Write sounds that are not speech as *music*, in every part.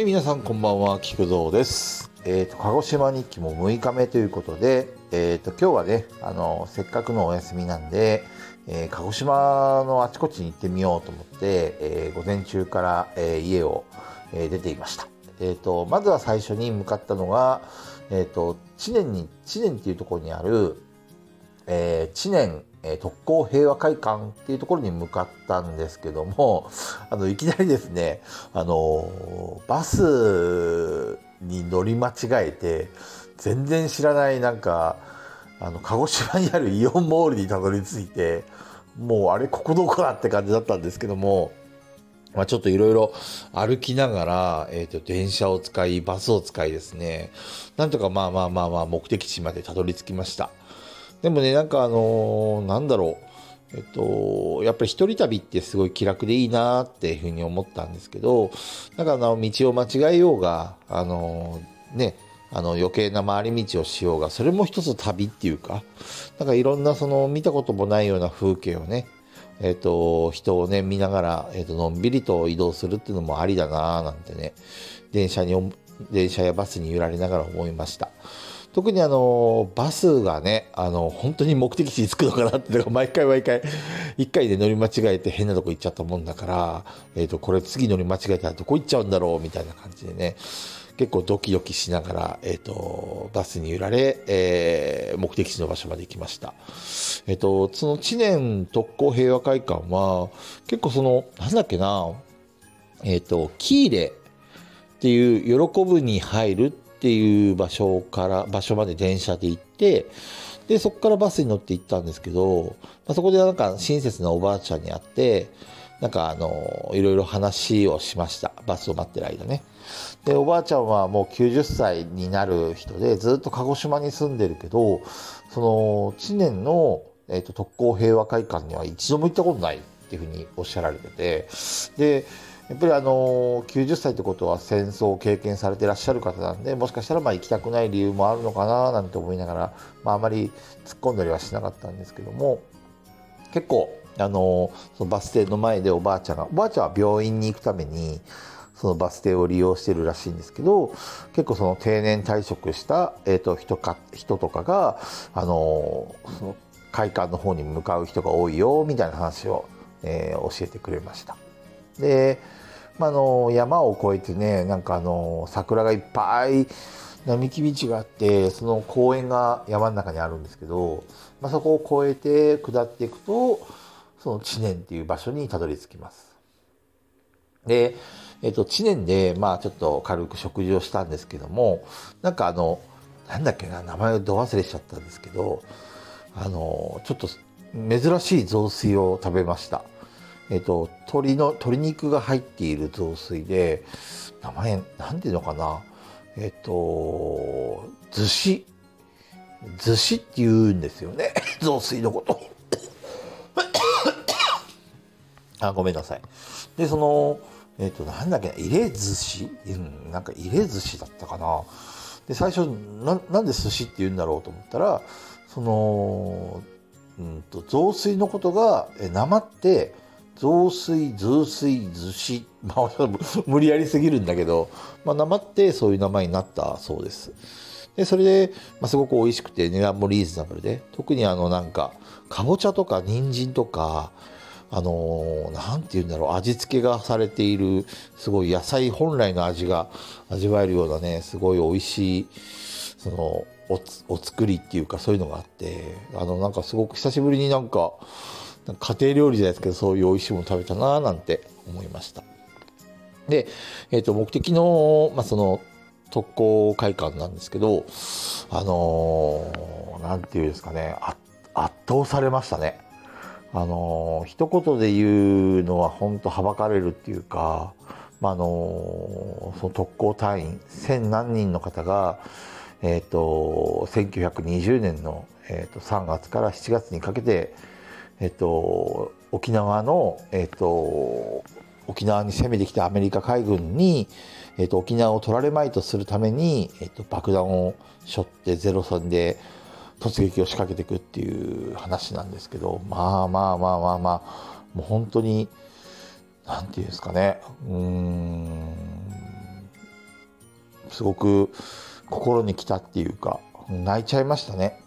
はい、皆さんこんばんは、菊蔵です。えっ、と、鹿児島日記も6日目ということで、えっ、と、今日はね、あの、せっかくのお休みなんで、えー鹿児島のあちこちに行ってみようと思って、えー午前中から、えー家を、えー出ていました。えっ、と、まずは最初に向かったのが、えっ、と、知念に、知念っていうところにある、えー知念、えー特攻平和会館っていうところに向かったんですけども、*laughs* あの、いきなりですね、あのバスに乗り間違えて、全然知らないなんか、あの、鹿児島にあるイオンモールにたどり着いて、もうあれ、ここどこだって感じだったんですけども、まあ、ちょっといろいろ歩きながら、えっ、と、電車を使い、バスを使いですね、なんとかまあまあまあまあ目的地までたどり着きました。でもね、なんかあのーなんだろう。えっと、やっぱり一人旅ってすごい気楽でいいなっていうふうに思ったんですけど、なんかあの、道を間違えようが、あのーね、あの余計な回り道をしようが、それも一つ旅っていうか、なんかいろんなその見たこともないような風景をね、えっと、人をね、見ながら、えっと、のんびりと移動するっていうのもありだなぁなんてね、電車に、電車やバスに揺られながら思いました。特にあの、バスがね、あの、本当に目的地に着くのかなって、か毎回毎回、一回で乗り間違えて変なとこ行っちゃったもんだから、えっ、と、これ次乗り間違えたらどこ行っちゃうんだろうみたいな感じでね、結構ドキドキしながら、えっ、と、バスに揺られ、えー目的地の場所まで行きました。えっ、と、その知念特攻平和会館は、結構その、なんだっけな、えっ、と、キーレっていう喜ぶに入るってていう場所から場所まで電車で行ってでそこからバスに乗って行ったんですけど、まあ、そこでなんか親切なおばあちゃんに会ってなんかあのいろいろ話をしました。バスを待ってる間ね。でおばあちゃんはもう90歳になる人でずっと鹿児島に住んでるけどその知念の、えー、と特攻平和会館には一度も行ったことないっていうふうにおっしゃられててでやっぱりあの90歳ってことは戦争を経験されてらっしゃる方なんでもしかしたらまあ行きたくない理由もあるのかななんて思いながら、まあ、あまり突っ込んだりはしなかったんですけども結構あのそのバス停の前でおばあちゃんがおばあちゃんは病院に行くためにそのバス停を利用してるらしいんですけど結構その定年退職した、えー、と人か人とかがあのその会館の方に向かう人が多いよみたいな話を、えー教えてくれました。で、まあ、あの山を越えてねなんかあの桜がいっぱい並木道があってその公園が山の中にあるんですけど、まあ、そこを越えて下っていくとその知念っていう場所にたどり着きます。で、えっと、知念で、まあ、ちょっと軽く食事をしたんですけども、なんかあの、なんだっけな、名前をど忘れしちゃったんですけど、あの、ちょっと珍しい雑炊を食べました。えっと、鶏の、鶏肉が入っている雑炊で、名前、なんていうのかな、えっと、寿司、寿司って言うんですよね、*laughs* 雑炊のこと。*coughs* あ、ごめんなさい。で、その、えっ、と、なんだっけ、入れ寿司？うん、なんか入れ寿司だったかな？で、最初、ななんで寿司って言うんだろうと思ったら、その、うんと、雑炊のことが、え、生って、雑炊、雑炊、寿司。*laughs* まあ、無理やりすぎるんだけど、まあ、生ってそういう名前になったそうです。で、それで、まあ、すごく美味しくて値段もリーズナブルで、特にあの、なんか、かぼちゃとか人参とか、あのーなんて言うんだろう、味付けがされている、すごい野菜本来の味が味わえるようなね、すごい美味しい、その、おつ、お作りっていうかそういうのがあって、あの、なんかすごく久しぶりに、なんか家庭料理じゃないですけど、そういう美味しいもの食べたななんて思いました。で、えっ、と、目的の、まあ、その、特攻会館なんですけど、あのーていうんですかね、圧倒されましたね。あのー一言で言うのは本当はばかれるっていうか、まあ、のーその特攻隊員千何人の方が、えっ、と、1920年の、えー、と3月から7月にかけて、えっ、と、沖縄の、えっ、と、沖縄に攻めてきたアメリカ海軍に、えっ、と、沖縄を取られまいとするために、えっ、と、爆弾を背負ってゼロ戦で突撃を仕掛けていくっていう話なんですけど、まあまあまあまあまあ、もう本当に、なんていうんですかね、うん、すごく心に来たっていうか泣いちゃいましたね。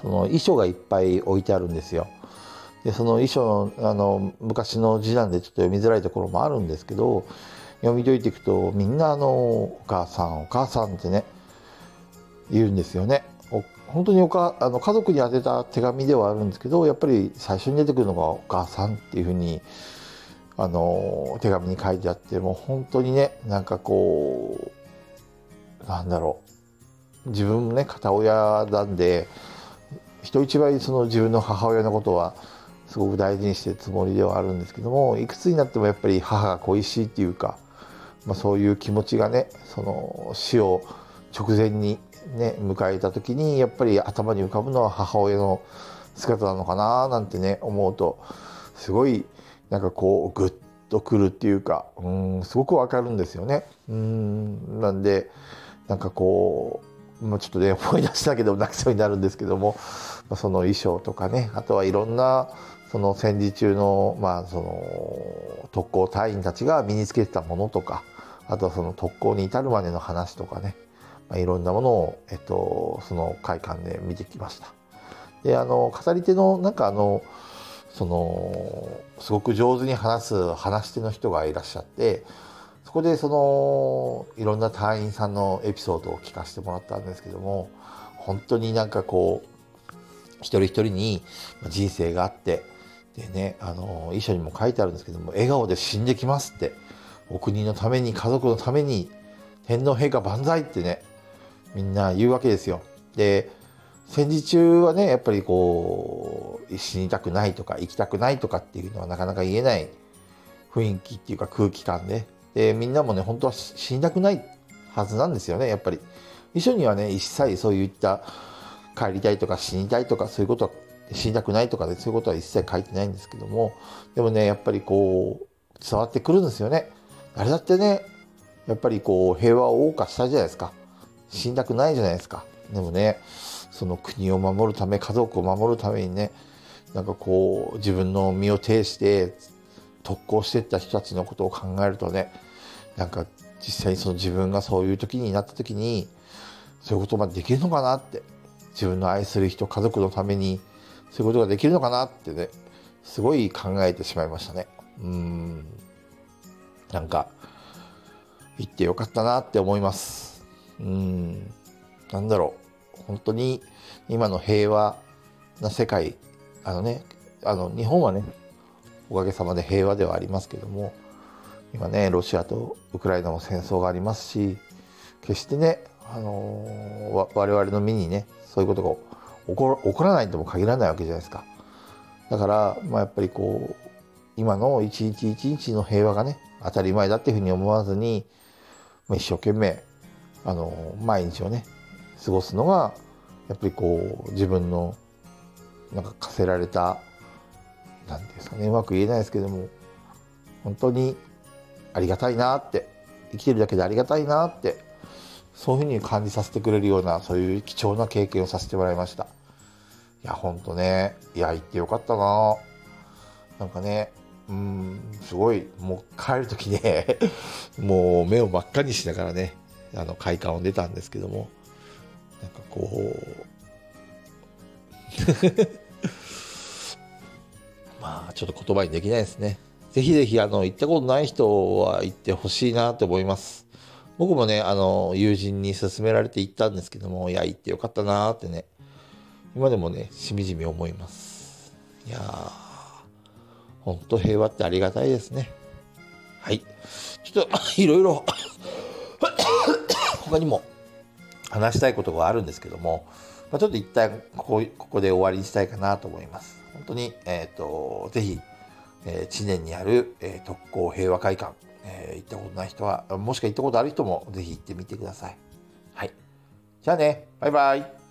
その遺書がいっぱい置いてあるんですよ。でその遺書のあの昔の字なんでちょっと読みづらいところもあるんですけど読み解いていくとみんなあのお母さんお母さんってね言うんですよね。本当におかあの家族に宛てた手紙ではあるんですけどやっぱり最初に出てくるのがお母さんっていうふうにあの手紙に書いてあってもう本当にねなんかこうなんだろう。自分もね片親なんで人一倍その自分の母親のことはすごく大事にしてるつもりではあるんですけどもいくつになってもやっぱり母が恋しいっていうか、まあ、そういう気持ちがねその死を直前にね、迎えた時にやっぱり頭に浮かぶのは母親の姿なのかななんてね思うとすごいなんかこうグッとくるっていうかうんすごくわかるんですよね。うんなんでなんかこう、ま、ちょっとね思い出したけど泣きそうになるんですけどもその衣装とかねあとはいろんなその戦時中の,、まあその特攻隊員たちが身につけてたものとかあとはその特攻に至るまでの話とかねまあ、いろんなものを、えっと、その会館で見てきました。であの語り手のなんかあのそのすごく上手に話す話し手の人がいらっしゃってそこでそのいろんな隊員さんのエピソードを聞かせてもらったんですけども本当になんかこう一人一人に人生があってでねあの遺書にも書いてあるんですけども笑顔で死んできますってお国のために家族のために天皇陛下万歳ってねみんな言うわけですよ。で戦時中はねやっぱりこう死にたくないとか生きたくないとかっていうのはなかなか言えない雰囲気っていうか空気感ででみんなもね本当は死にたくないはずなんですよねやっぱり。一緒にはね一切そういった帰りたいとか死にたいとかそういうことは死にたくないとかでそういうことは一切書いてないんですけどもでもねやっぱりこう伝わってくるんですよね。あれだってねやっぱりこう平和を謳歌したじゃないですか。死にたくないじゃないですか。でもね、その国を守るため、家族を守るためにね、なんかこう、自分の身を挺して特攻していった人たちのことを考えるとね、なんか実際にその自分がそういう時になった時に、そういうことができるのかなって、自分の愛する人、家族のために、そういうことができるのかなってね、すごい考えてしまいましたね。うん。なんか、行ってよかったなって思います。うん、なんだろう、本当に今の平和な世界、あのね、あの日本はね、おかげさまで平和ではありますけども、今ね、ロシアとウクライナも戦争がありますし、決してね、あのー、我々の身にね、そういうことが起こ起こらないとも限らないわけじゃないですか。だから、まあ、やっぱりこう、今の一日一日の平和がね、当たり前だっていうふうに思わずに、まあ、一生懸命あの毎日をね過ごすのがやっぱりこう自分のなんか課せられた何ていうんですかねうまく言えないですけども本当にありがたいなって生きてるだけでありがたいなってそういうふうに感じさせてくれるようなそういう貴重な経験をさせてもらいました。いやほんとね。いや行ってよかったな。なんかねうんすごいもう帰る時ね *laughs* もう目を真っ赤にしながらねあの快感を出たんですけどもなんかこう *laughs* まあちょっと言葉にできないですね。ぜひぜひあの行ったことない人は行ってほしいなと思います。僕もねあの友人に勧められて行ったんですけどもいや行ってよかったなってね。今でもねしみじみ思います。いやーほんと平和ってありがたいですね。はい。ちょっと *coughs* いろいろ *coughs* 他にも話したいことがあるんですけども、まあ、ちょっと一旦ここここで終わりにしたいかなと思います。本当に、えっ、ー、と、ぜひ、えー、知念にある、えー、特攻平和会館、えー、行ったことない人は、もしくは行ったことある人もぜひ行ってみてください。はい。じゃあね、バイバイ。